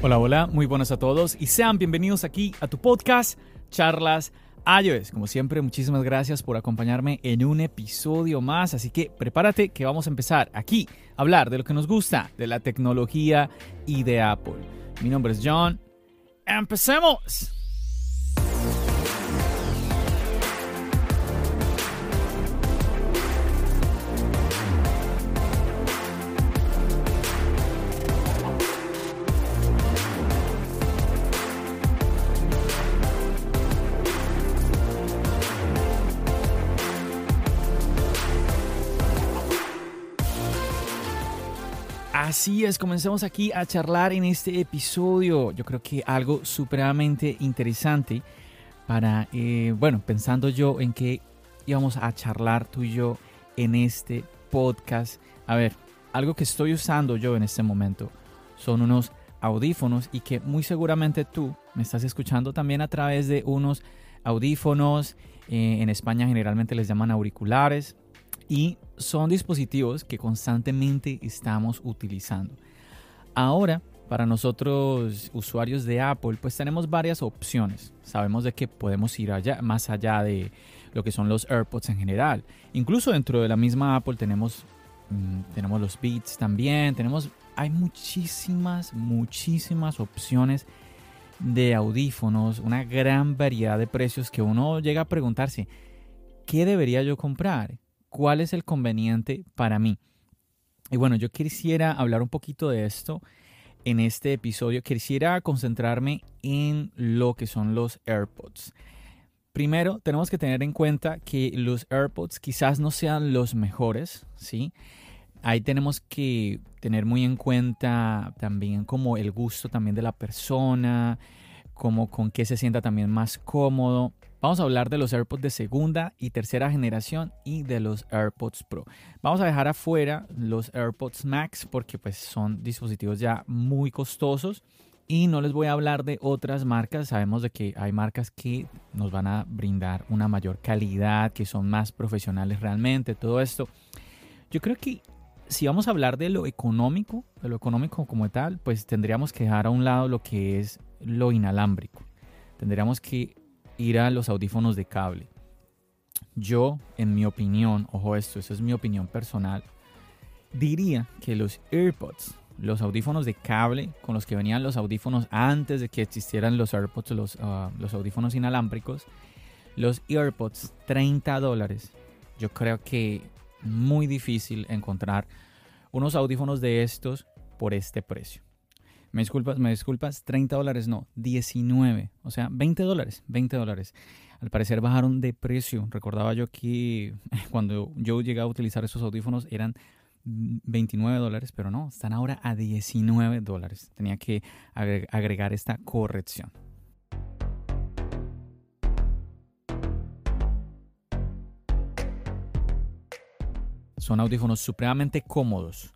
Hola, hola, muy buenas a todos y sean bienvenidos aquí a tu podcast Charlas iOS. Como siempre, muchísimas gracias por acompañarme en un episodio más, así que prepárate que vamos a empezar aquí a hablar de lo que nos gusta, de la tecnología y de Apple. Mi nombre es John. ¡Empecemos! Así es, comencemos aquí a charlar en este episodio. Yo creo que algo supremamente interesante para, eh, bueno, pensando yo en que íbamos a charlar tú y yo en este podcast. A ver, algo que estoy usando yo en este momento son unos audífonos y que muy seguramente tú me estás escuchando también a través de unos audífonos. Eh, en España generalmente les llaman auriculares y son dispositivos que constantemente estamos utilizando. Ahora, para nosotros usuarios de Apple, pues tenemos varias opciones. Sabemos de que podemos ir allá, más allá de lo que son los AirPods en general. Incluso dentro de la misma Apple tenemos, mm, tenemos los Beats también. Tenemos, hay muchísimas, muchísimas opciones de audífonos, una gran variedad de precios que uno llega a preguntarse, ¿qué debería yo comprar? Cuál es el conveniente para mí. Y bueno, yo quisiera hablar un poquito de esto en este episodio. Quisiera concentrarme en lo que son los AirPods. Primero, tenemos que tener en cuenta que los AirPods quizás no sean los mejores, ¿sí? Ahí tenemos que tener muy en cuenta también como el gusto también de la persona, como con qué se sienta también más cómodo. Vamos a hablar de los AirPods de segunda y tercera generación y de los AirPods Pro. Vamos a dejar afuera los AirPods Max porque pues son dispositivos ya muy costosos y no les voy a hablar de otras marcas. Sabemos de que hay marcas que nos van a brindar una mayor calidad, que son más profesionales realmente, todo esto. Yo creo que si vamos a hablar de lo económico, de lo económico como tal, pues tendríamos que dejar a un lado lo que es lo inalámbrico. Tendríamos que ir a los audífonos de cable. Yo, en mi opinión, ojo esto, eso es mi opinión personal, diría que los AirPods, los audífonos de cable con los que venían los audífonos antes de que existieran los AirPods, los, ah, los audífonos inalámbricos, los AirPods 30 dólares, yo creo que muy difícil encontrar unos audífonos de estos por este precio. Me disculpas, me disculpas, 30 dólares, no, 19, o sea, 20 dólares, 20 dólares. Al parecer bajaron de precio. Recordaba yo que cuando yo llegué a utilizar esos audífonos eran 29 dólares, pero no, están ahora a 19 dólares. Tenía que agregar esta corrección. Son audífonos supremamente cómodos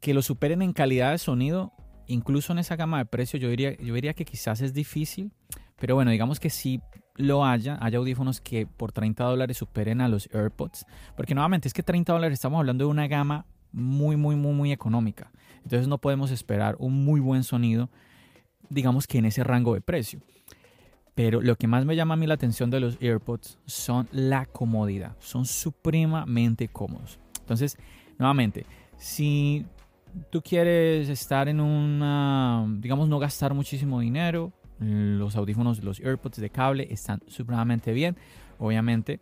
que lo superen en calidad de sonido, incluso en esa gama de precios, yo diría, yo diría que quizás es difícil, pero bueno, digamos que sí lo haya, haya audífonos que por 30 dólares superen a los AirPods, porque nuevamente es que 30 dólares estamos hablando de una gama muy, muy, muy, muy económica, entonces no podemos esperar un muy buen sonido, digamos que en ese rango de precio. Pero lo que más me llama a mí la atención de los AirPods son la comodidad. Son supremamente cómodos. Entonces, nuevamente, si tú quieres estar en una, digamos, no gastar muchísimo dinero, los audífonos, los AirPods de cable están supremamente bien. Obviamente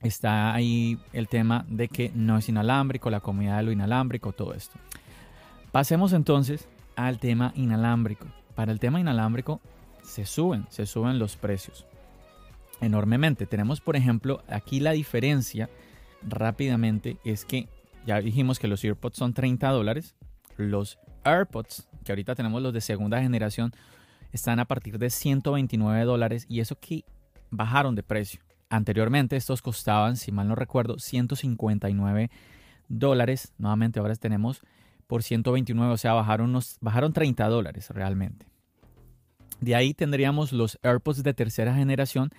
está ahí el tema de que no es inalámbrico, la comodidad de lo inalámbrico, todo esto. Pasemos entonces al tema inalámbrico. Para el tema inalámbrico se suben, se suben los precios enormemente. Tenemos, por ejemplo, aquí la diferencia rápidamente es que ya dijimos que los AirPods son 30 dólares. Los AirPods, que ahorita tenemos los de segunda generación, están a partir de 129 dólares y eso que bajaron de precio. Anteriormente estos costaban, si mal no recuerdo, 159 dólares. Nuevamente ahora tenemos por 129, o sea, bajaron, unos, bajaron 30 dólares realmente. De ahí tendríamos los AirPods de tercera generación.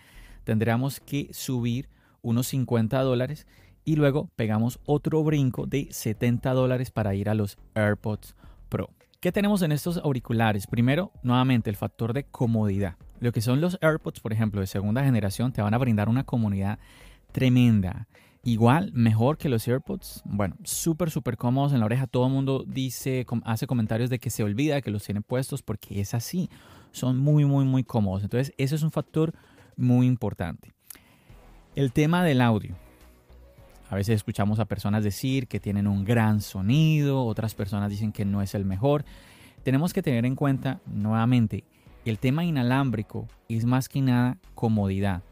Tendríamos que subir unos 50 dólares y luego pegamos otro brinco de 70 dólares para ir a los AirPods Pro. ¿Qué tenemos en estos auriculares? Primero, nuevamente, el factor de comodidad. Lo que son los AirPods, por ejemplo, de segunda generación, te van a brindar una comodidad tremenda. Igual, mejor que los AirPods. Bueno, súper, súper cómodos en la oreja. Todo el mundo dice, hace comentarios de que se olvida que los tiene puestos porque es así. Son muy, muy, muy cómodos. Entonces, eso es un factor muy importante. El tema del audio. A veces escuchamos a personas decir que tienen un gran sonido, otras personas dicen que no es el mejor. Tenemos que tener en cuenta nuevamente, el tema inalámbrico es más que nada comodidad.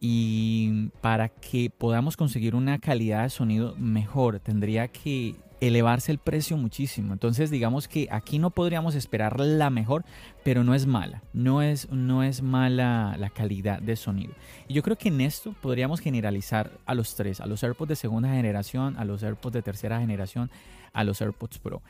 Y para que podamos conseguir una calidad de sonido mejor, tendría que elevarse el precio muchísimo. Entonces, digamos que aquí no podríamos esperar la mejor, pero no es mala. No es, no es mala la calidad de sonido. Y yo creo que en esto podríamos generalizar a los tres, a los AirPods de segunda generación, a los AirPods de tercera generación, a los AirPods Pro.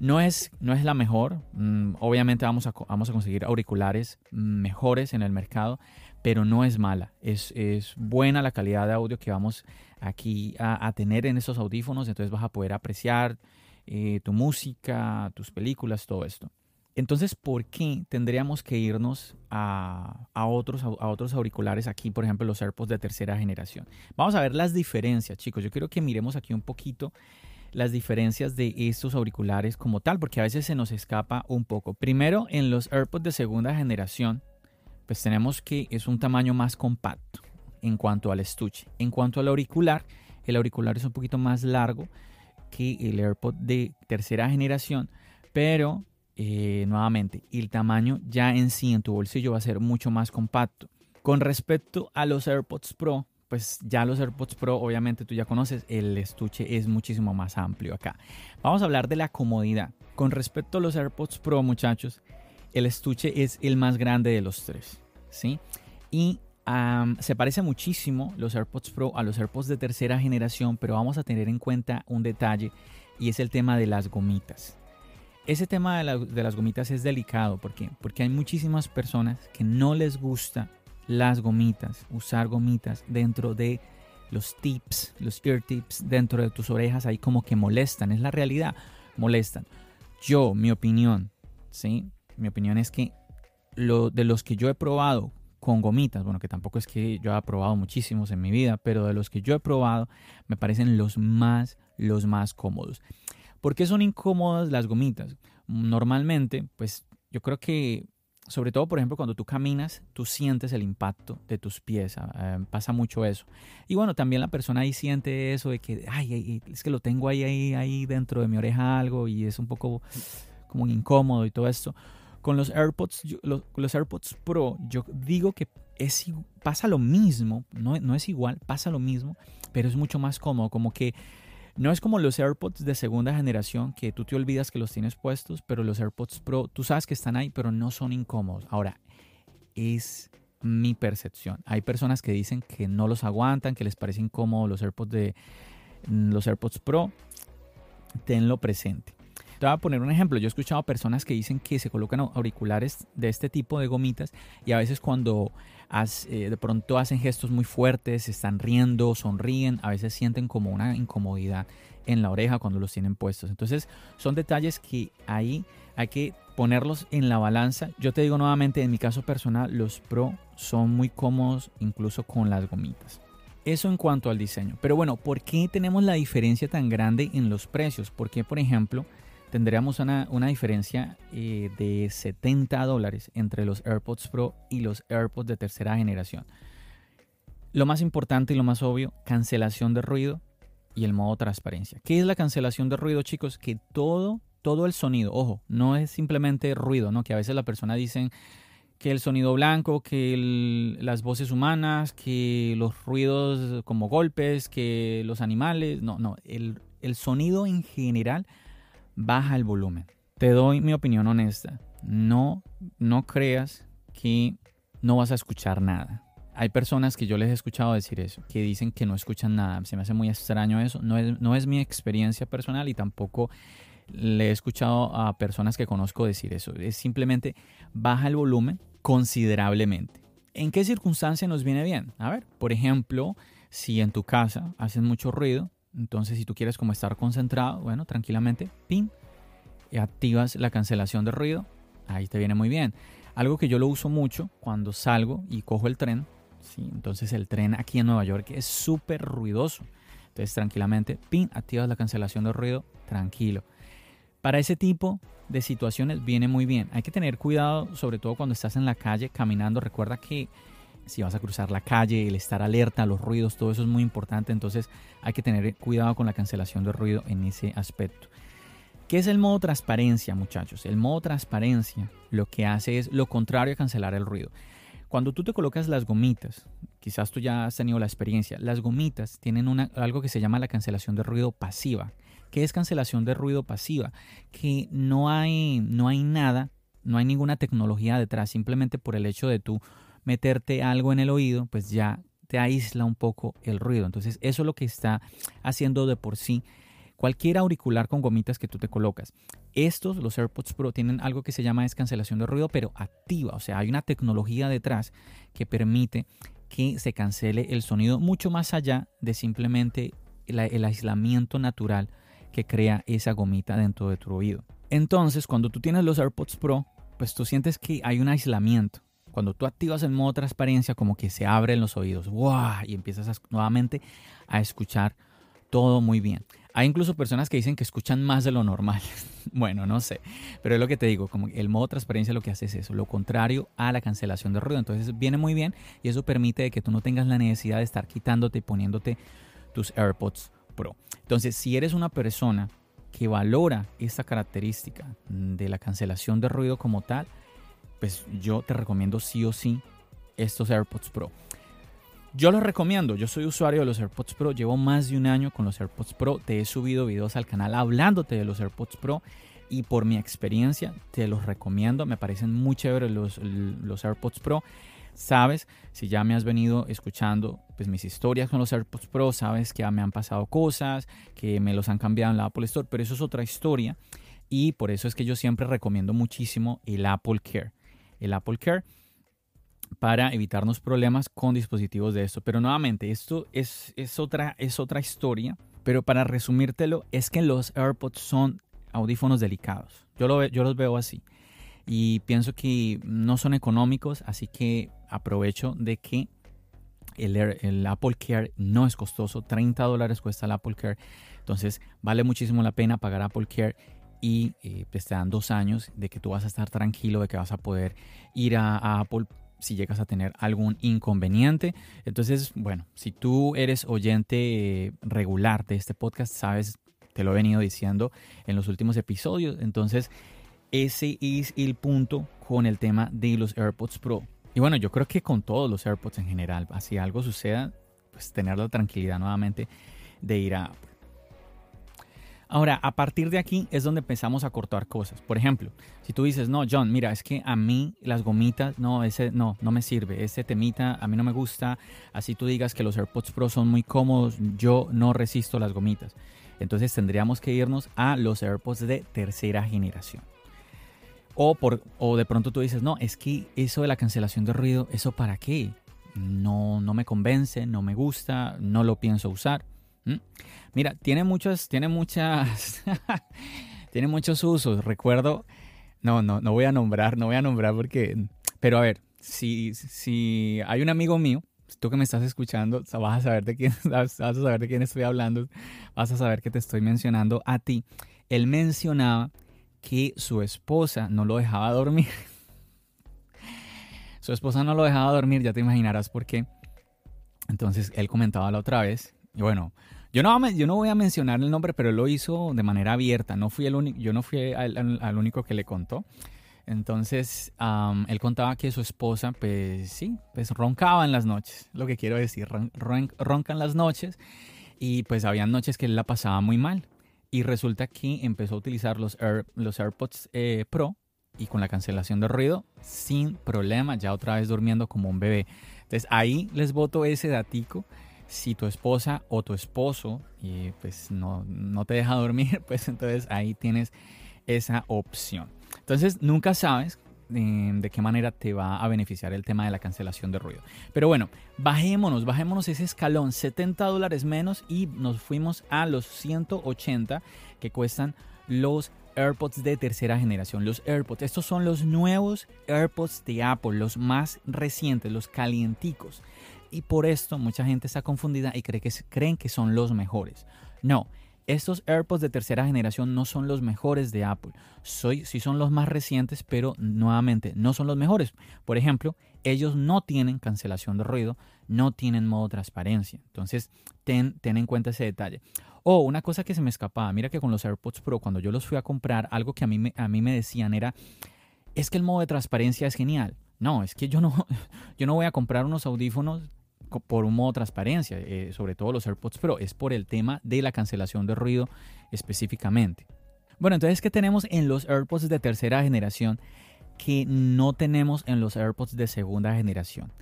No es, no es la mejor. Mm, obviamente vamos a, vamos a conseguir auriculares mejores en el mercado, pero no es mala. Es, es buena la calidad de audio que vamos aquí a, tener en esos audífonos, entonces vas a poder apreciar eh, tu música, tus películas, todo esto. Entonces, ¿por qué tendríamos que irnos a, otros, a, otros auriculares aquí, por ejemplo, los AirPods de tercera generación? Vamos a ver las diferencias, chicos. Yo quiero que miremos aquí un poquito las diferencias de estos auriculares como tal, porque a veces se nos escapa un poco. Primero, en los AirPods de segunda generación, pues tenemos que es un tamaño más compacto en cuanto al estuche. En cuanto al auricular, el auricular es un poquito más largo que el AirPod de tercera generación, pero eh, nuevamente el tamaño ya en sí en tu bolsillo va a ser mucho más compacto. Con respecto a los AirPods Pro, pues ya los AirPods Pro, obviamente tú ya conoces, el estuche es muchísimo más amplio acá. Vamos a hablar de la comodidad. Con respecto a los AirPods Pro, muchachos, el estuche es el más grande de los tres, ¿sí? Y se parece muchísimo los AirPods Pro a los AirPods de tercera generación, pero vamos a tener en cuenta un detalle y es el tema de las gomitas. Ese tema de, las gomitas es delicado porque, porque hay muchísimas personas que no les gusta las gomitas, usar gomitas dentro de los tips, los ear tips dentro de tus orejas, ahí como que molestan, es la realidad, molestan. Yo, mi opinión, ¿sí? Mi opinión es que lo, de los que yo he probado con gomitas, bueno, que tampoco es que yo haya probado muchísimos en mi vida, pero de los que yo he probado me parecen los más, los más cómodos. ¿Por qué son incómodas las gomitas? Normalmente, pues yo creo que, sobre todo, por ejemplo, cuando tú caminas, tú sientes el impacto de tus pies, ah, eh, pasa mucho eso. Y bueno, también la persona ahí siente eso de que, ay, es que lo tengo ahí, ahí, ahí dentro de mi oreja algo y es un poco como incómodo y todo esto. Con los AirPods, los, AirPods Pro, yo digo que pasa lo mismo, no, no es igual, pasa lo mismo, pero es mucho más cómodo, como que no es como los AirPods de segunda generación que tú te olvidas que los tienes puestos, pero los AirPods Pro, tú sabes que están ahí, pero no son incómodos. Ahora, es mi percepción. Hay personas que dicen que no los aguantan, que les parece incómodo los AirPods de los AirPods Pro. Tenlo presente. Te voy a poner un ejemplo. Yo he escuchado personas que dicen que se colocan auriculares de este tipo de gomitas y a veces cuando eh, de pronto hacen gestos muy fuertes, están riendo, sonríen, a veces sienten como una incomodidad en la oreja cuando los tienen puestos. Entonces son detalles que ahí hay que ponerlos en la balanza. Yo te digo nuevamente, en mi caso personal, los Pro son muy cómodos incluso con las gomitas. Eso en cuanto al diseño. Pero bueno, ¿por qué tenemos la diferencia tan grande en los precios? Porque, por ejemplo, tendríamos una, diferencia eh, de 70 dólares entre los AirPods Pro y los AirPods de tercera generación. Lo más importante y lo más obvio, cancelación de ruido y el modo transparencia. ¿Qué es la cancelación de ruido, chicos? Que todo, todo el sonido, ojo, no es simplemente ruido, ¿no? Que a veces la persona dice que el sonido blanco, que las voces humanas, que los ruidos como golpes, que los animales. No, no, el, el sonido en general baja el volumen. Te doy mi opinión honesta. No, no creas que no vas a escuchar nada. Hay personas que yo les he escuchado decir eso, que dicen que no escuchan nada. Se me hace muy extraño eso. No es, no es mi experiencia personal y tampoco le he escuchado a personas que conozco decir eso. Es simplemente baja el volumen considerablemente. ¿En qué circunstancia nos viene bien? A ver, por ejemplo, si en tu casa hacen mucho ruido, entonces si tú quieres como estar concentrado, bueno, tranquilamente, pin, y activas la cancelación de ruido, ahí te viene muy bien. Algo que yo lo uso mucho cuando salgo y cojo el tren, ¿sí? entonces el tren aquí en Nueva York es súper ruidoso. Entonces tranquilamente, pin, activas la cancelación de ruido, tranquilo. Para ese tipo de situaciones viene muy bien. Hay que tener cuidado, sobre todo cuando estás en la calle caminando. Recuerda que si vas a cruzar la calle, el estar alerta los ruidos, todo eso es muy importante. Entonces hay que tener cuidado con la cancelación de ruido en ese aspecto. ¿Qué es el modo transparencia, muchachos? El modo transparencia lo que hace es lo contrario a cancelar el ruido. Cuando tú te colocas las gomitas, quizás tú ya has tenido la experiencia, las gomitas tienen una, algo que se llama la cancelación de ruido pasiva. ¿Qué es cancelación de ruido pasiva? Que no hay, no hay nada, no hay ninguna tecnología detrás, simplemente por el hecho de tú meterte algo en el oído, pues ya te aísla un poco el ruido. Entonces eso es lo que está haciendo de por sí cualquier auricular con gomitas que tú te colocas. Estos, los AirPods Pro, tienen algo que se llama cancelación de ruido, pero activa. O sea, hay una tecnología detrás que permite que se cancele el sonido mucho más allá de simplemente el, aislamiento natural que crea esa gomita dentro de tu oído. Entonces, cuando tú tienes los AirPods Pro, pues tú sientes que hay un aislamiento. Cuando tú activas el modo transparencia, como que se abren los oídos, ¡wow! Y empiezas nuevamente a escuchar todo muy bien. Hay incluso personas que dicen que escuchan más de lo normal. bueno, no sé. Pero es lo que te digo, como el modo transparencia lo que hace es eso, lo contrario a la cancelación de ruido. Entonces viene muy bien y eso permite que tú no tengas la necesidad de estar quitándote y poniéndote tus AirPods Pro. Entonces, si eres una persona que valora esta característica de la cancelación de ruido como tal, pues yo te recomiendo sí o sí estos AirPods Pro. Yo los recomiendo, yo soy usuario de los AirPods Pro, llevo más de un año con los AirPods Pro, te he subido videos al canal hablándote de los AirPods Pro y por mi experiencia te los recomiendo, me parecen muy chéveres los, los AirPods Pro. Sabes, si ya me has venido escuchando pues mis historias con los AirPods Pro, sabes que me han pasado cosas, que me los han cambiado en la Apple Store, pero eso es otra historia y por eso es que yo siempre recomiendo muchísimo el Apple Care. El Apple Care para evitarnos problemas con dispositivos de esto. Pero nuevamente, esto es, otra, es otra historia. Pero para resumírtelo, es que los AirPods son audífonos delicados. Yo, lo, yo los veo así. Y pienso que no son económicos, así que aprovecho de que el, el, Apple Care no es costoso. 30 dólares cuesta el Apple Care. Entonces vale muchísimo la pena pagar Apple Care y eh, pues, te dan dos años de que tú vas a estar tranquilo, de que vas a poder ir a, a Apple si llegas a tener algún inconveniente. Entonces, bueno, si tú eres oyente eh, regular de este podcast, sabes, te lo he venido diciendo en los últimos episodios. Entonces, ese es el punto con el tema de los AirPods Pro. Y bueno, yo creo que con todos los AirPods en general, si algo suceda, pues tener la tranquilidad nuevamente de ir a Ahora, a partir de aquí es donde empezamos a cortar cosas. Por ejemplo, si tú dices, no, John, mira, es que a mí las gomitas, no, ese no, no me sirve, ese temita a mí no me gusta, así tú digas que los AirPods Pro son muy cómodos, yo no resisto las gomitas. Entonces tendríamos que irnos a los AirPods de tercera generación. O, por, o de pronto tú dices, no, es que eso de la cancelación de ruido, ¿eso para qué? No, no me convence, no me gusta, no lo pienso usar. ¿Mm? Mira, tiene muchos, tiene muchas, tiene muchos usos. Recuerdo, no, no, no voy a nombrar, no voy a nombrar porque, pero a ver, si, si hay un amigo mío, tú que me estás escuchando, vas a saber de quién, vas a saber de quién estoy hablando, vas a saber que te estoy mencionando a ti. Él mencionaba que su esposa no lo dejaba dormir. su esposa no lo dejaba dormir, ya te imaginarás por qué. Entonces él comentaba la otra vez, y bueno, yo no, yo no voy a mencionar el nombre, pero lo hizo de manera abierta. No fui el único, yo no fui al, único que le contó. Entonces, él contaba que su esposa, pues sí, pues roncaba en las noches, lo que quiero decir, ronca en las noches y pues había noches que él la pasaba muy mal. Y resulta que empezó a utilizar los, los AirPods eh, Pro y con la cancelación de ruido sin problema, ya otra vez durmiendo como un bebé. Entonces ahí les voto ese datico. Si tu esposa o tu esposo pues no, no te deja dormir, pues entonces ahí tienes esa opción. Entonces nunca sabes eh, de, qué manera te va a beneficiar el tema de la cancelación de ruido. Pero bueno, bajémonos, bajémonos ese escalón, 70 dólares menos y nos fuimos a los 180 que cuestan los AirPods de tercera generación. Los AirPods, estos son los nuevos AirPods de Apple, los más recientes, los calienticos. Y por esto mucha gente está confundida y cree que, creen que son los mejores. No, estos AirPods de tercera generación no son los mejores de Apple. Soy, sí son los más recientes, pero nuevamente no son los mejores. Por ejemplo, ellos no tienen cancelación de ruido, no tienen modo transparencia. Entonces, ten, ten en cuenta ese detalle. Oh, una cosa que se me escapaba. Mira que con los AirPods Pro, cuando yo los fui a comprar, algo que a mí, a mí me decían era, es que el modo de transparencia es genial. No, es que yo no, yo no voy a comprar unos audífonos por un modo transparencia, eh, sobre todo los AirPods Pro, es por el tema de la cancelación de ruido específicamente. Bueno, entonces, ¿qué tenemos en los AirPods de tercera generación que no tenemos en los AirPods de segunda generación?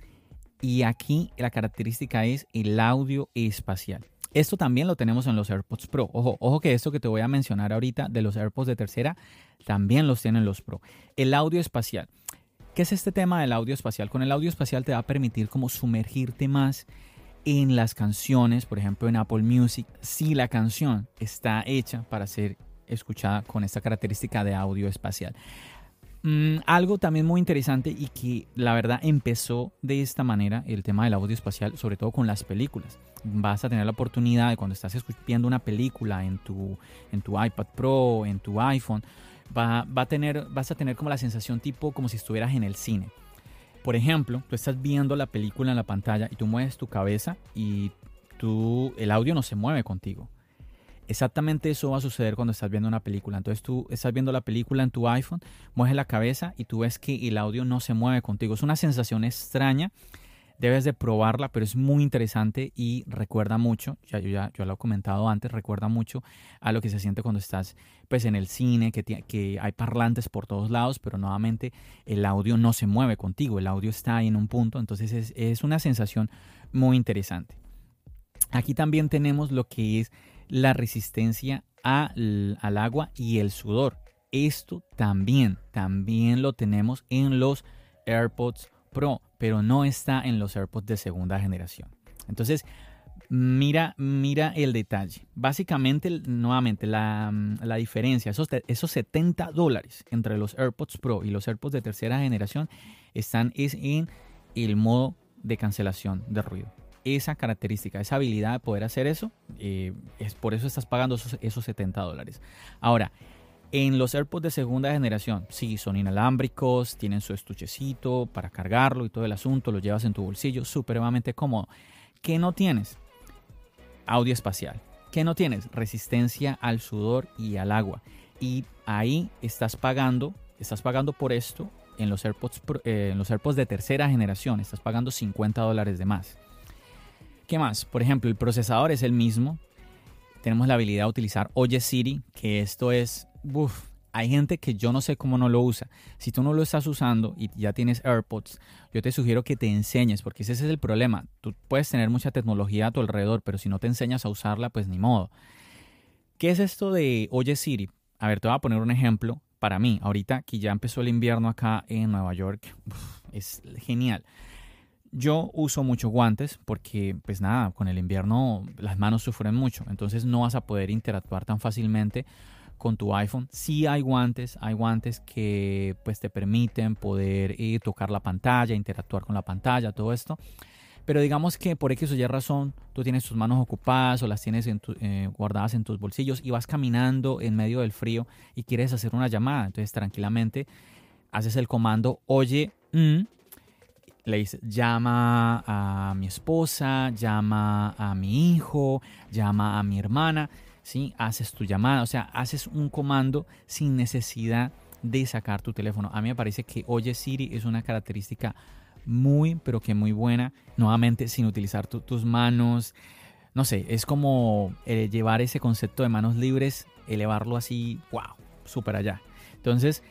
Y aquí la característica es el audio espacial. Esto también lo tenemos en los AirPods Pro. Ojo, ojo que esto que te voy a mencionar ahorita de los AirPods de tercera también los tienen los Pro. El audio espacial. ¿Qué es este tema del audio espacial? Con el audio espacial te va a permitir como sumergirte más en las canciones, por ejemplo en Apple Music, si la canción está hecha para ser escuchada con esta característica de audio espacial. Mm, algo también muy interesante y que la verdad empezó de esta manera el tema del audio espacial, sobre todo con las películas. Vas a tener la oportunidad de cuando estás escuchando una película en tu, en tu iPad Pro, en tu iPhone, va, a tener, vas a tener como la sensación tipo como si estuvieras en el cine. Por ejemplo, tú estás viendo la película en la pantalla y tú mueves tu cabeza y tú, el audio no se mueve contigo. Exactamente eso va a suceder cuando estás viendo una película. Entonces tú estás viendo la película en tu iPhone, mueves la cabeza y tú ves que el audio no se mueve contigo. Es una sensación extraña debes de probarla, pero es muy interesante y recuerda mucho, ya yo ya yo lo he comentado antes, recuerda mucho a lo que se siente cuando estás pues en el cine, que, que hay parlantes por todos lados, pero nuevamente el audio no se mueve contigo, el audio está ahí en un punto, entonces es, es una sensación muy interesante. Aquí también tenemos lo que es la resistencia al, al agua y el sudor. Esto también, también lo tenemos en los AirPods Pro pero no está en los AirPods de segunda generación. Entonces, mira, mira el detalle. Básicamente, nuevamente, la, diferencia, esos, esos 70 dólares entre los AirPods Pro y los AirPods de tercera generación están es en el modo de cancelación de ruido. Esa característica, esa habilidad de poder hacer eso, eh, es por eso estás pagando esos, esos 70 dólares. Ahora, en los AirPods de segunda generación, sí, son inalámbricos, tienen su estuchecito para cargarlo y todo el asunto, lo llevas en tu bolsillo, supremamente cómodo. ¿Qué no tienes? Audio espacial. ¿Qué no tienes? Resistencia al sudor y al agua. Y ahí estás pagando, estás pagando por esto en los AirPods, eh, en los AirPods de tercera generación, estás pagando 50 dólares de más. ¿Qué más? Por ejemplo, el procesador es el mismo. Tenemos la habilidad de utilizar Oye Siri, que esto es hay gente que yo no sé cómo no lo usa. Si tú no lo estás usando y ya tienes AirPods, yo te sugiero que te enseñes, porque ese es el problema. Tú puedes tener mucha tecnología a tu alrededor, pero si no te enseñas a usarla, pues ni modo. ¿Qué es esto de Oye Siri? A ver, te voy a poner un ejemplo para mí. Ahorita que ya empezó el invierno acá en Nueva York, es genial. Yo uso muchos guantes porque, pues nada, con el invierno las manos sufren mucho, entonces no vas a poder interactuar tan fácilmente con tu iPhone. Sí hay guantes, hay guantes que pues te permiten poder eh, tocar la pantalla, interactuar con la pantalla, todo esto. Pero digamos que por X o Y razón tú tienes tus manos ocupadas o las tienes eh, guardadas en tus bolsillos y vas caminando en medio del frío y quieres hacer una llamada. Entonces tranquilamente haces el comando oye, mm", le dices llama a mi esposa, llama a mi hijo, llama a mi hermana ¿sí? Haces tu llamada, o sea, haces un comando sin necesidad de sacar tu teléfono. A mí me parece que Oye Siri es una característica muy, pero que muy buena. Nuevamente, sin utilizar tus manos. No sé, es como eh, llevar ese concepto de manos libres, elevarlo así, wow, súper allá. Entonces,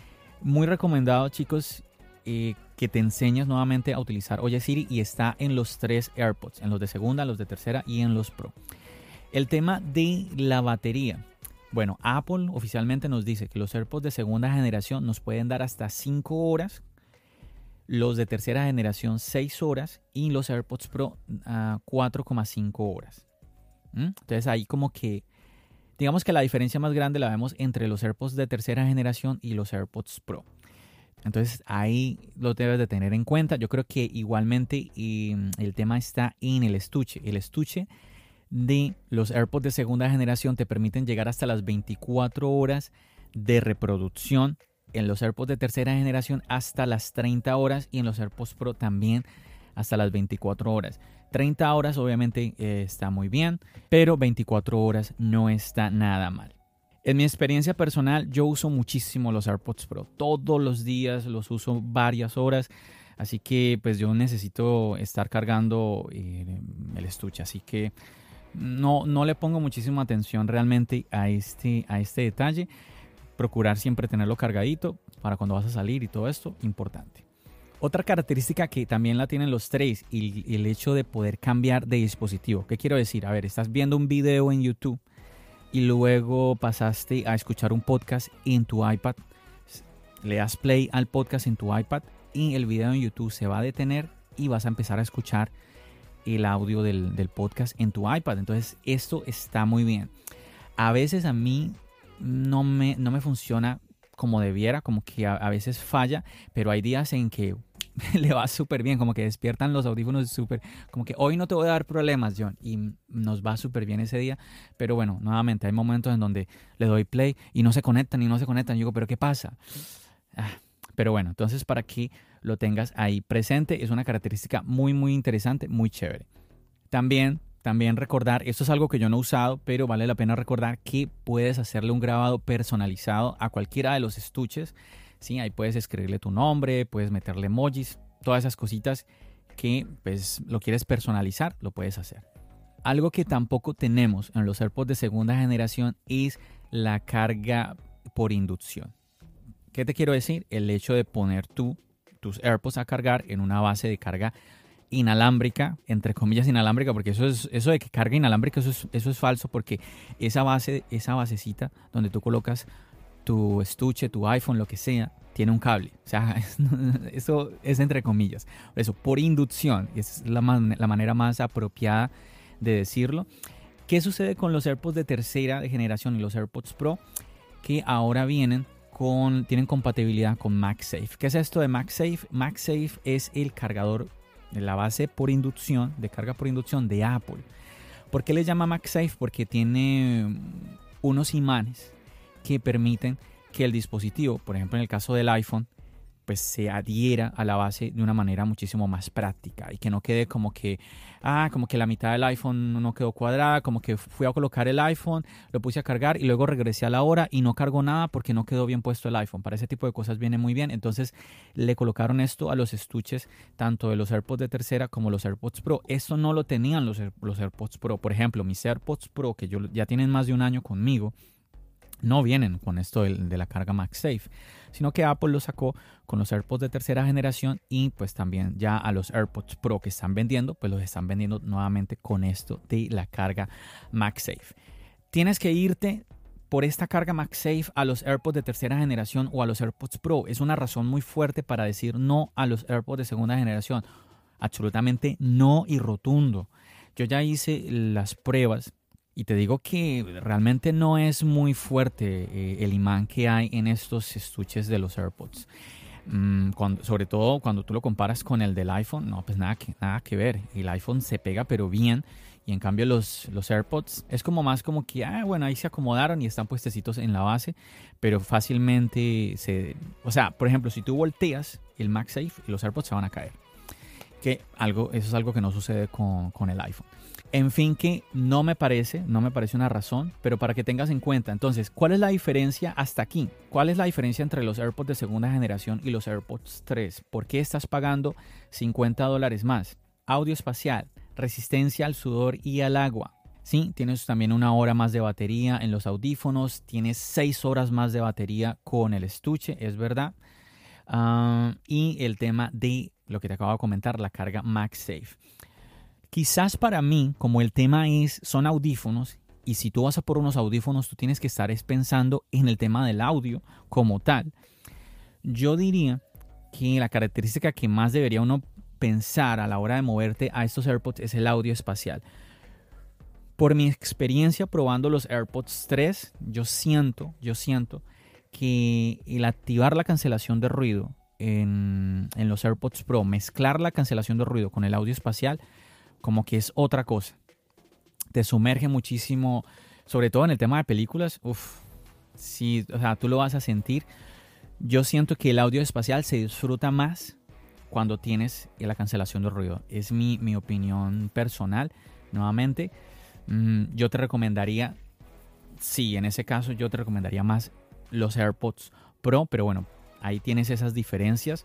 muy recomendado, chicos, eh, que te enseñes nuevamente a utilizar Oye Siri y está en los tres AirPods, en los de segunda, los de tercera y en los Pro. El tema de la batería. Bueno, Apple oficialmente nos dice que los AirPods de segunda generación nos pueden dar hasta 5 horas, los de tercera generación 6 horas y los AirPods Pro 4,5 ah, horas. ¿Mm? Entonces ahí como que, digamos que la diferencia más grande la vemos entre los AirPods de tercera generación y los AirPods Pro. Entonces ahí lo debes de tener en cuenta. Yo creo que igualmente mm, el tema está en el estuche. El estuche de los AirPods de segunda generación te permiten llegar hasta las 24 horas de reproducción. En los AirPods de tercera generación hasta las 30 horas y en los AirPods Pro también hasta las 24 horas. 30 horas obviamente eh, está muy bien, pero 24 horas no está nada mal. En mi experiencia personal, yo uso muchísimo los AirPods Pro. Todos los días los uso varias horas. Así que pues yo necesito estar cargando eh, el estuche. Así que no, no le pongo muchísima atención realmente a este, a este detalle. Procurar siempre tenerlo cargadito para cuando vas a salir y todo esto, importante. Otra característica que también la tienen los tres y el hecho de poder cambiar de dispositivo. ¿Qué quiero decir? A ver, estás viendo un video en YouTube y luego pasaste a escuchar un podcast en tu iPad. Le das play al podcast en tu iPad y el video en YouTube se va a detener y vas a empezar a escuchar el audio del, podcast en tu iPad. Entonces esto está muy bien. A veces a mí no me, no me funciona como debiera, como que a, veces falla, pero hay días en que le va súper bien, como que despiertan los audífonos súper, como que hoy no te voy a dar problemas, John, y nos va súper bien ese día, pero bueno, nuevamente hay momentos en donde le doy play y no se conectan y no se conectan, y digo, pero ¿qué pasa? Ah, pero bueno, entonces para que lo tengas ahí presente, es una característica muy, muy interesante, muy chévere. También, también recordar, esto es algo que yo no he usado, pero vale la pena recordar que puedes hacerle un grabado personalizado a cualquiera de los estuches. ¿sí? Ahí puedes escribirle tu nombre, puedes meterle emojis, todas esas cositas que pues lo quieres personalizar, lo puedes hacer. Algo que tampoco tenemos en los AirPods de segunda generación es la carga por inducción. ¿Qué te quiero decir? El hecho de poner tú tus AirPods a cargar en una base de carga inalámbrica, entre comillas inalámbrica, porque eso es eso de que carga inalámbrica, eso es, eso es falso, porque esa base, esa basecita donde tú colocas tu estuche, tu iPhone, lo que sea, tiene un cable. O sea, eso es entre comillas. Eso, por inducción, es la, la manera más apropiada de decirlo. ¿Qué sucede con los AirPods de tercera generación y los AirPods Pro? Que ahora vienen tienen compatibilidad con MagSafe. ¿Qué es esto de MagSafe? MagSafe es el cargador la base por inducción, de carga por inducción de Apple. ¿Por qué le llama MagSafe? Porque tiene unos imanes que permiten que el dispositivo, por ejemplo en el caso del iPhone, pues se adhiera a la base de una manera muchísimo más práctica y que no quede como que, ah, como que la mitad del iPhone no quedó cuadrada, como que fui a colocar el iPhone, lo puse a cargar y luego regresé a la hora y no cargó nada porque no quedó bien puesto el iPhone. Para ese tipo de cosas viene muy bien. Entonces le colocaron esto a los estuches tanto de los AirPods de tercera como los AirPods Pro. Esto no lo tenían los, los AirPods Pro. Por ejemplo, mis AirPods Pro que yo, ya tienen más de un año conmigo, no vienen con esto de, la carga MagSafe, sino que Apple lo sacó con los AirPods de tercera generación y pues también ya a los AirPods Pro que están vendiendo, pues los están vendiendo nuevamente con esto de la carga MagSafe. Tienes que irte por esta carga MagSafe a los AirPods de tercera generación o a los AirPods Pro. Es una razón muy fuerte para decir no a los AirPods de segunda generación. Absolutamente no y rotundo. Yo ya hice las pruebas y te digo que realmente no es muy fuerte eh, el imán que hay en estos estuches de los AirPods. Mm, sobre todo cuando tú lo comparas con el del iPhone, no, pues nada que, nada que ver. El iPhone se pega pero bien. Y en cambio los, los AirPods es como más como que, ah, bueno, ahí se acomodaron y están puestecitos en la base, pero fácilmente se... O sea, por ejemplo, si tú volteas el MagSafe, los AirPods se van a caer. Que algo, eso es algo que no sucede con, con el iPhone. En fin, que no me parece, no me parece una razón, pero para que tengas en cuenta, entonces, ¿cuál es la diferencia hasta aquí? ¿Cuál es la diferencia entre los AirPods de segunda generación y los AirPods 3? ¿Por qué estás pagando 50 dólares más? Audio espacial, resistencia al sudor y al agua. Sí, tienes también una hora más de batería en los audífonos, tienes 6 horas más de batería con el estuche, es verdad. Ah, y el tema de lo que te acabo de comentar, la carga MagSafe. Quizás para mí, como el tema es, son audífonos, y si tú vas a por unos audífonos, tú tienes que estar pensando en el tema del audio como tal. Yo diría que la característica que más debería uno pensar a la hora de moverte a estos AirPods es el audio espacial. Por mi experiencia probando los AirPods 3, yo siento, yo siento que el activar la cancelación de ruido en, en los AirPods Pro, mezclar la cancelación de ruido con el audio espacial, como que es otra cosa. Te sumerge muchísimo, sobre todo en el tema de películas. Uf, si, o sea, tú lo vas a sentir. Yo siento que el audio espacial se disfruta más cuando tienes la cancelación de ruido. Es mi, mi opinión personal. Nuevamente, mm, yo te recomendaría, sí, en ese caso yo te recomendaría más los AirPods Pro, pero bueno, ahí tienes esas diferencias.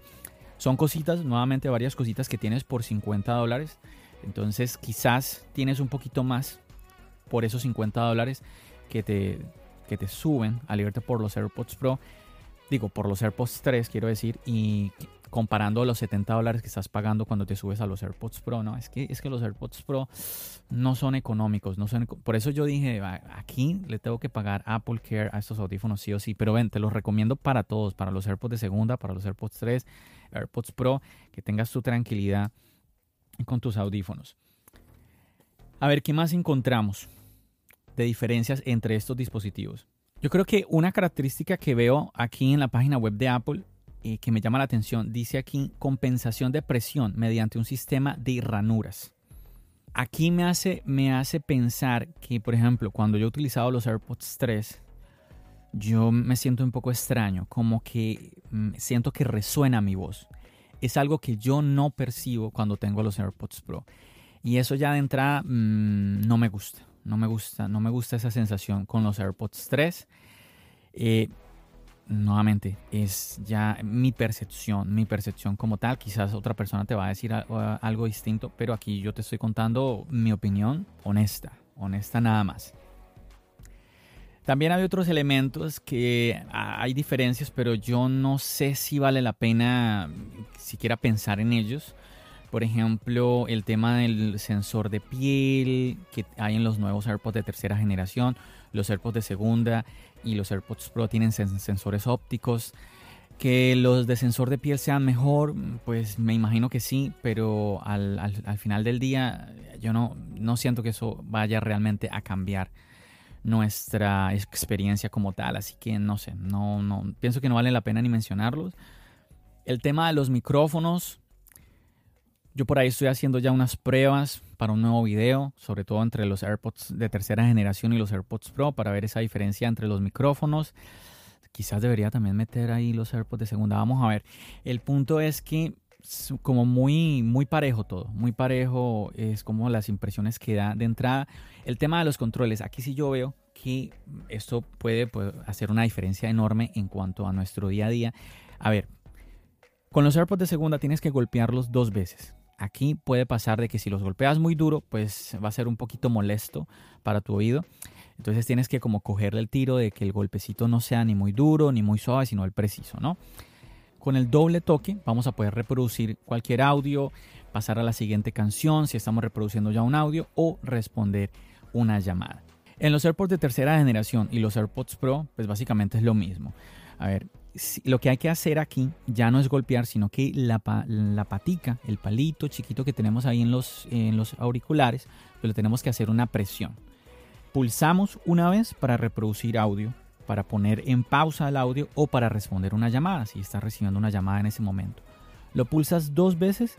Son cositas, nuevamente varias cositas que tienes por 50 dólares. Entonces quizás tienes un poquito más por esos 50 dólares que te, que te suben al irte por los AirPods Pro. Digo, por los AirPods 3 quiero decir. Y comparando los 70 dólares que estás pagando cuando te subes a los AirPods Pro, ¿no? Es que, es que los AirPods Pro no son económicos, no son, por eso yo dije, aquí le tengo que pagar Apple Care a estos audífonos sí o sí, pero ven, te los recomiendo para todos, para los AirPods de segunda, para los AirPods 3, AirPods Pro, que tengas tu tranquilidad con tus audífonos. A ver, ¿qué más encontramos de diferencias entre estos dispositivos? Yo creo que una característica que veo aquí en la página web de Apple y que me llama la atención, dice aquí compensación de presión mediante un sistema de ranuras. Aquí me hace, me hace pensar que, por ejemplo, cuando yo he utilizado los AirPods 3, yo me siento un poco extraño, como que mm, siento que resuena mi voz es algo que yo no percibo cuando tengo los AirPods Pro. Y eso ya de entrada mm, no me gusta. No me gusta, no me gusta esa sensación con los AirPods 3. Eh, nuevamente, es ya mi percepción, mi percepción como tal. Quizás otra persona te va a decir algo distinto, pero aquí yo te estoy contando mi opinión honesta, honesta nada más. También hay otros elementos que ah, hay diferencias, pero yo no sé si vale la pena siquiera pensar en ellos. Por ejemplo, el tema del sensor de piel que hay en los nuevos AirPods de tercera generación, los AirPods de segunda y los AirPods Pro tienen sensores ópticos. Que los de sensor de piel sean mejor, pues me imagino que sí, pero al, al final del día yo no, no siento que eso vaya realmente a cambiar nuestra experiencia como tal, así que no sé, no, no, pienso que no vale la pena ni mencionarlos. El tema de los micrófonos, yo por ahí estoy haciendo ya unas pruebas para un nuevo video, sobre todo entre los AirPods de tercera generación y los AirPods Pro, para ver esa diferencia entre los micrófonos. Quizás debería también meter ahí los AirPods de segunda. Vamos a ver. El punto es que como muy, muy parejo todo, muy parejo es como las impresiones que da de entrada. El tema de los controles, aquí sí yo veo que esto puede, hacer una diferencia enorme en cuanto a nuestro día a día. A ver, con los AirPods de segunda tienes que golpearlos dos veces. Aquí puede pasar de que si los golpeas muy duro, pues va a ser un poquito molesto para tu oído. Entonces tienes que como cogerle el tiro de que el golpecito no sea ni muy duro ni muy suave, sino el preciso, ¿no? Con el doble toque vamos a poder reproducir cualquier audio, pasar a la siguiente canción si estamos reproduciendo ya un audio o responder una llamada. En los AirPods de tercera generación y los AirPods Pro, pues básicamente es lo mismo. A ver, lo que hay que hacer aquí ya no es golpear, sino que la, patica, el palito chiquito que tenemos ahí en los, auriculares, pues tenemos que hacer una presión. Pulsamos una vez para reproducir audio para poner en pausa el audio o para responder una llamada, si estás recibiendo una llamada en ese momento. Lo pulsas dos veces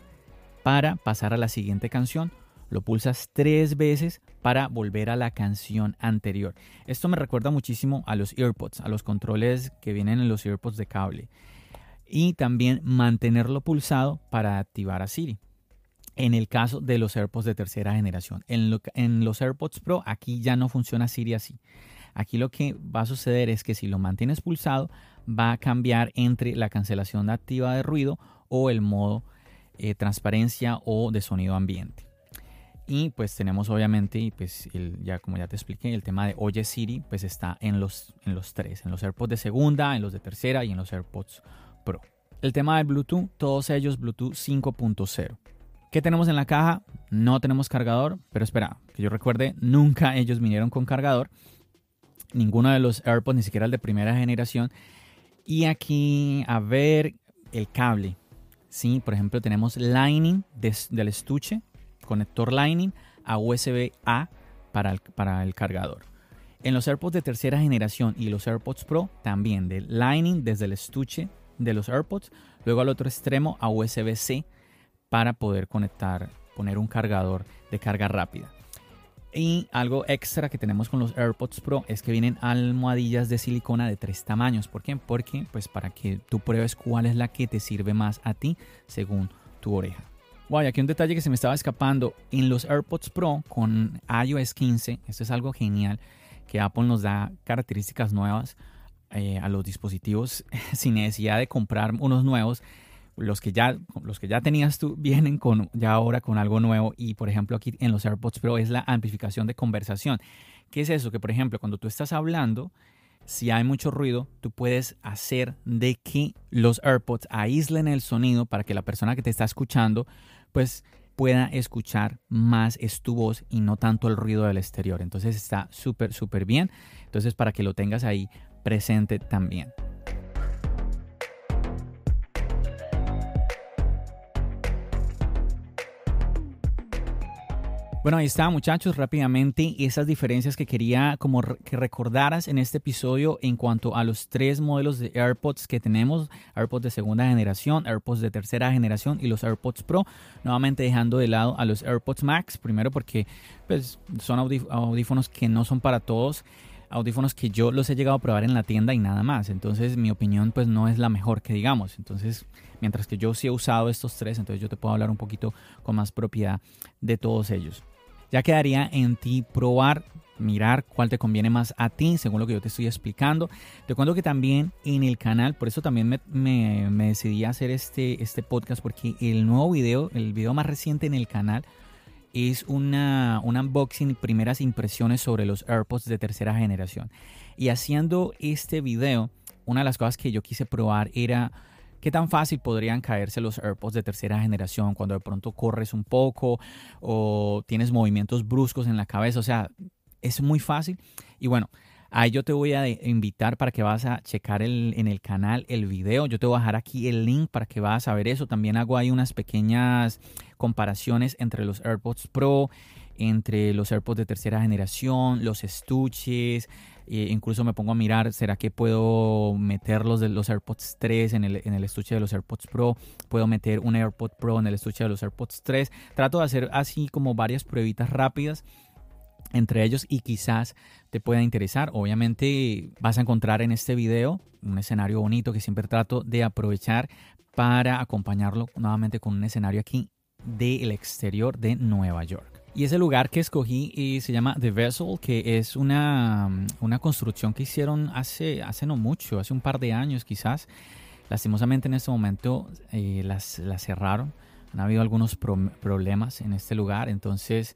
para pasar a la siguiente canción. Lo pulsas tres veces para volver a la canción anterior. Esto me recuerda muchísimo a los earpods, a los controles que vienen en los earpods de cable. Y también mantenerlo pulsado para activar a Siri. en el caso de los AirPods de tercera generación. En, en, los AirPods Pro aquí ya no funciona Siri así. Aquí lo que va a suceder es que si lo mantienes pulsado va a cambiar entre la cancelación activa de ruido o el modo eh, transparencia o de sonido ambiente. Y pues tenemos obviamente, pues ya como ya te expliqué, el tema de Oye Siri, pues está en los, en los tres, en los AirPods de segunda, en los de tercera y en los AirPods Pro. El tema de Bluetooth, todos ellos Bluetooth 5.0. ¿Qué tenemos en la caja? No tenemos cargador, pero espera, que yo recuerde, nunca ellos vinieron con cargador. Ninguno de los AirPods, ni siquiera el de primera generación. Y aquí, a ver, el cable. Sí, por ejemplo, tenemos Lightning del estuche conector Lightning a USB-A para el, para el cargador. En los AirPods de tercera generación y los AirPods Pro también de Lightning desde el estuche de los AirPods, luego al otro extremo a USB-C para poder conectar, poner un cargador de carga rápida. Y algo extra que tenemos con los AirPods Pro es que vienen almohadillas de silicona de tres tamaños. ¿Por qué? Porque pues para que tú pruebes cuál es la que te sirve más a ti según tu oreja. Wow, aquí un detalle que se me estaba escapando. En los AirPods Pro con iOS 15, esto es algo genial, que Apple nos da características nuevas eh, a los dispositivos sin necesidad de comprar unos nuevos. Los que, ya, los que ya tenías tú vienen con ya ahora con algo nuevo y por ejemplo aquí en los AirPods Pro es la amplificación de conversación. ¿Qué es eso? Que por ejemplo cuando tú estás hablando si hay mucho ruido, tú puedes hacer de que los AirPods aíslen el sonido para que la persona que te está escuchando pues pueda escuchar más tu voz y no tanto el ruido del exterior. Entonces está súper, súper bien. Entonces para que lo tengas ahí presente también. Bueno, ahí está, muchachos, rápidamente esas diferencias que quería como que recordaras en este episodio en cuanto a los tres modelos de AirPods que tenemos, AirPods de segunda generación, AirPods de tercera generación y los AirPods Pro, nuevamente dejando de lado a los AirPods Max, primero porque pues, son audífonos que no son para todos audífonos que yo los he llegado a probar en la tienda y nada más. Entonces mi opinión pues no es la mejor que digamos. Entonces mientras que yo sí he usado estos tres, entonces yo te puedo hablar un poquito con más propiedad de todos ellos. Ya quedaría en ti probar, mirar cuál te conviene más a ti, según lo que yo te estoy explicando. Te cuento que también en el canal, por eso también me, decidí a hacer este, este podcast, porque el nuevo video, el video más reciente en el canal, es una, un unboxing, primeras impresiones sobre los AirPods de tercera generación. Y haciendo este video, una de las cosas que yo quise probar era ¿Qué tan fácil podrían caerse los AirPods de tercera generación cuando de pronto corres un poco o tienes movimientos bruscos en la cabeza? O sea, es muy fácil. Y bueno, ahí yo te voy a invitar para que vas a checar en el canal el video. Yo te voy a dejar aquí el link para que vas a ver eso. También hago ahí unas pequeñas comparaciones entre los AirPods Pro, entre los AirPods de tercera generación, los estuches, incluso me pongo a mirar, ¿será que puedo meter los, de los AirPods 3 en el, estuche de los AirPods Pro? ¿Puedo meter un AirPod Pro en el estuche de los AirPods 3? Trato de hacer así como varias pruebitas rápidas entre ellos y quizás te pueda interesar. Obviamente vas a encontrar en este video un escenario bonito que siempre trato de aprovechar para acompañarlo nuevamente con un escenario aquí del exterior de Nueva York. Y ese lugar que escogí se llama The Vessel, que es una, una construcción que hicieron hace, hace no mucho, hace un par de años quizás. Lastimosamente en este momento eh, las, las, cerraron. Han habido algunos problemas en este lugar. Entonces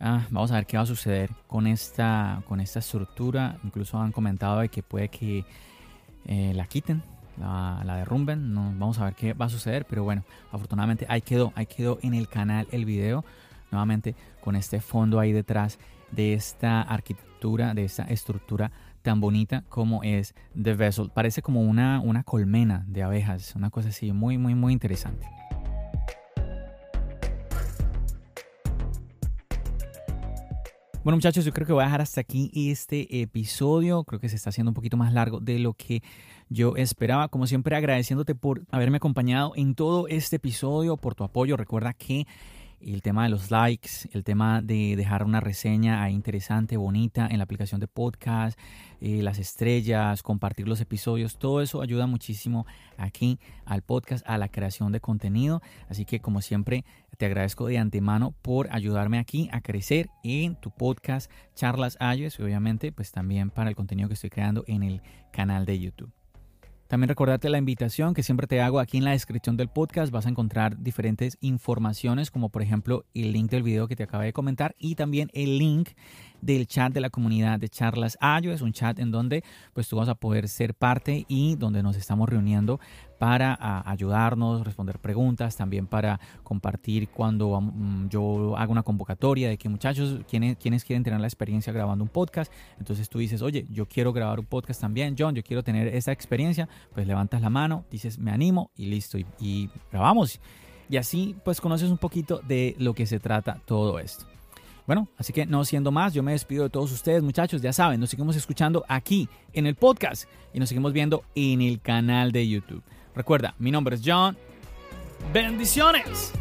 ah, vamos a ver qué va a suceder con esta, con esta estructura. Incluso han comentado de que puede que eh, la quiten, la, la, derrumben. No, vamos a ver qué va a suceder. Pero bueno, afortunadamente ahí quedó, ahí quedó en el canal el video nuevamente con este fondo ahí detrás de esta arquitectura, de esta estructura tan bonita como es The Vessel. Parece como una, una colmena de abejas, una cosa así muy, muy, muy interesante. Bueno muchachos, yo creo que voy a dejar hasta aquí este episodio. Creo que se está haciendo un poquito más largo de lo que yo esperaba. Como siempre agradeciéndote por haberme acompañado en todo este episodio, por tu apoyo. Recuerda que el tema de los likes, el tema de dejar una reseña ahí interesante, bonita en la aplicación de podcast, eh, las estrellas, compartir los episodios, todo eso ayuda muchísimo aquí al podcast, a la creación de contenido. Así que como siempre, te agradezco de antemano por ayudarme aquí a crecer en tu podcast Charlas Ayes y obviamente pues también para el contenido que estoy creando en el canal de YouTube. También recordarte la invitación que siempre te hago aquí en la descripción del podcast. Vas a encontrar diferentes informaciones como por ejemplo el link del video que te acabé de comentar y también el link del chat de la comunidad de charlas Ayo. Es un chat en donde pues tú vas a poder ser parte y donde nos estamos reuniendo para ayudarnos, responder preguntas, también para compartir cuando mm, yo hago una convocatoria de que muchachos, quienes, quienes quieren tener la experiencia grabando un podcast, entonces tú dices, oye, yo quiero grabar un podcast también, John, yo quiero tener esa experiencia, pues levantas la mano, dices, me animo y listo, y, y grabamos. Y así pues conoces un poquito de lo que se trata todo esto. Bueno, así que no siendo más, yo me despido de todos ustedes, muchachos. Ya saben, nos seguimos escuchando aquí en el podcast y nos seguimos viendo en el canal de YouTube. Recuerda, mi nombre es John. Bendiciones.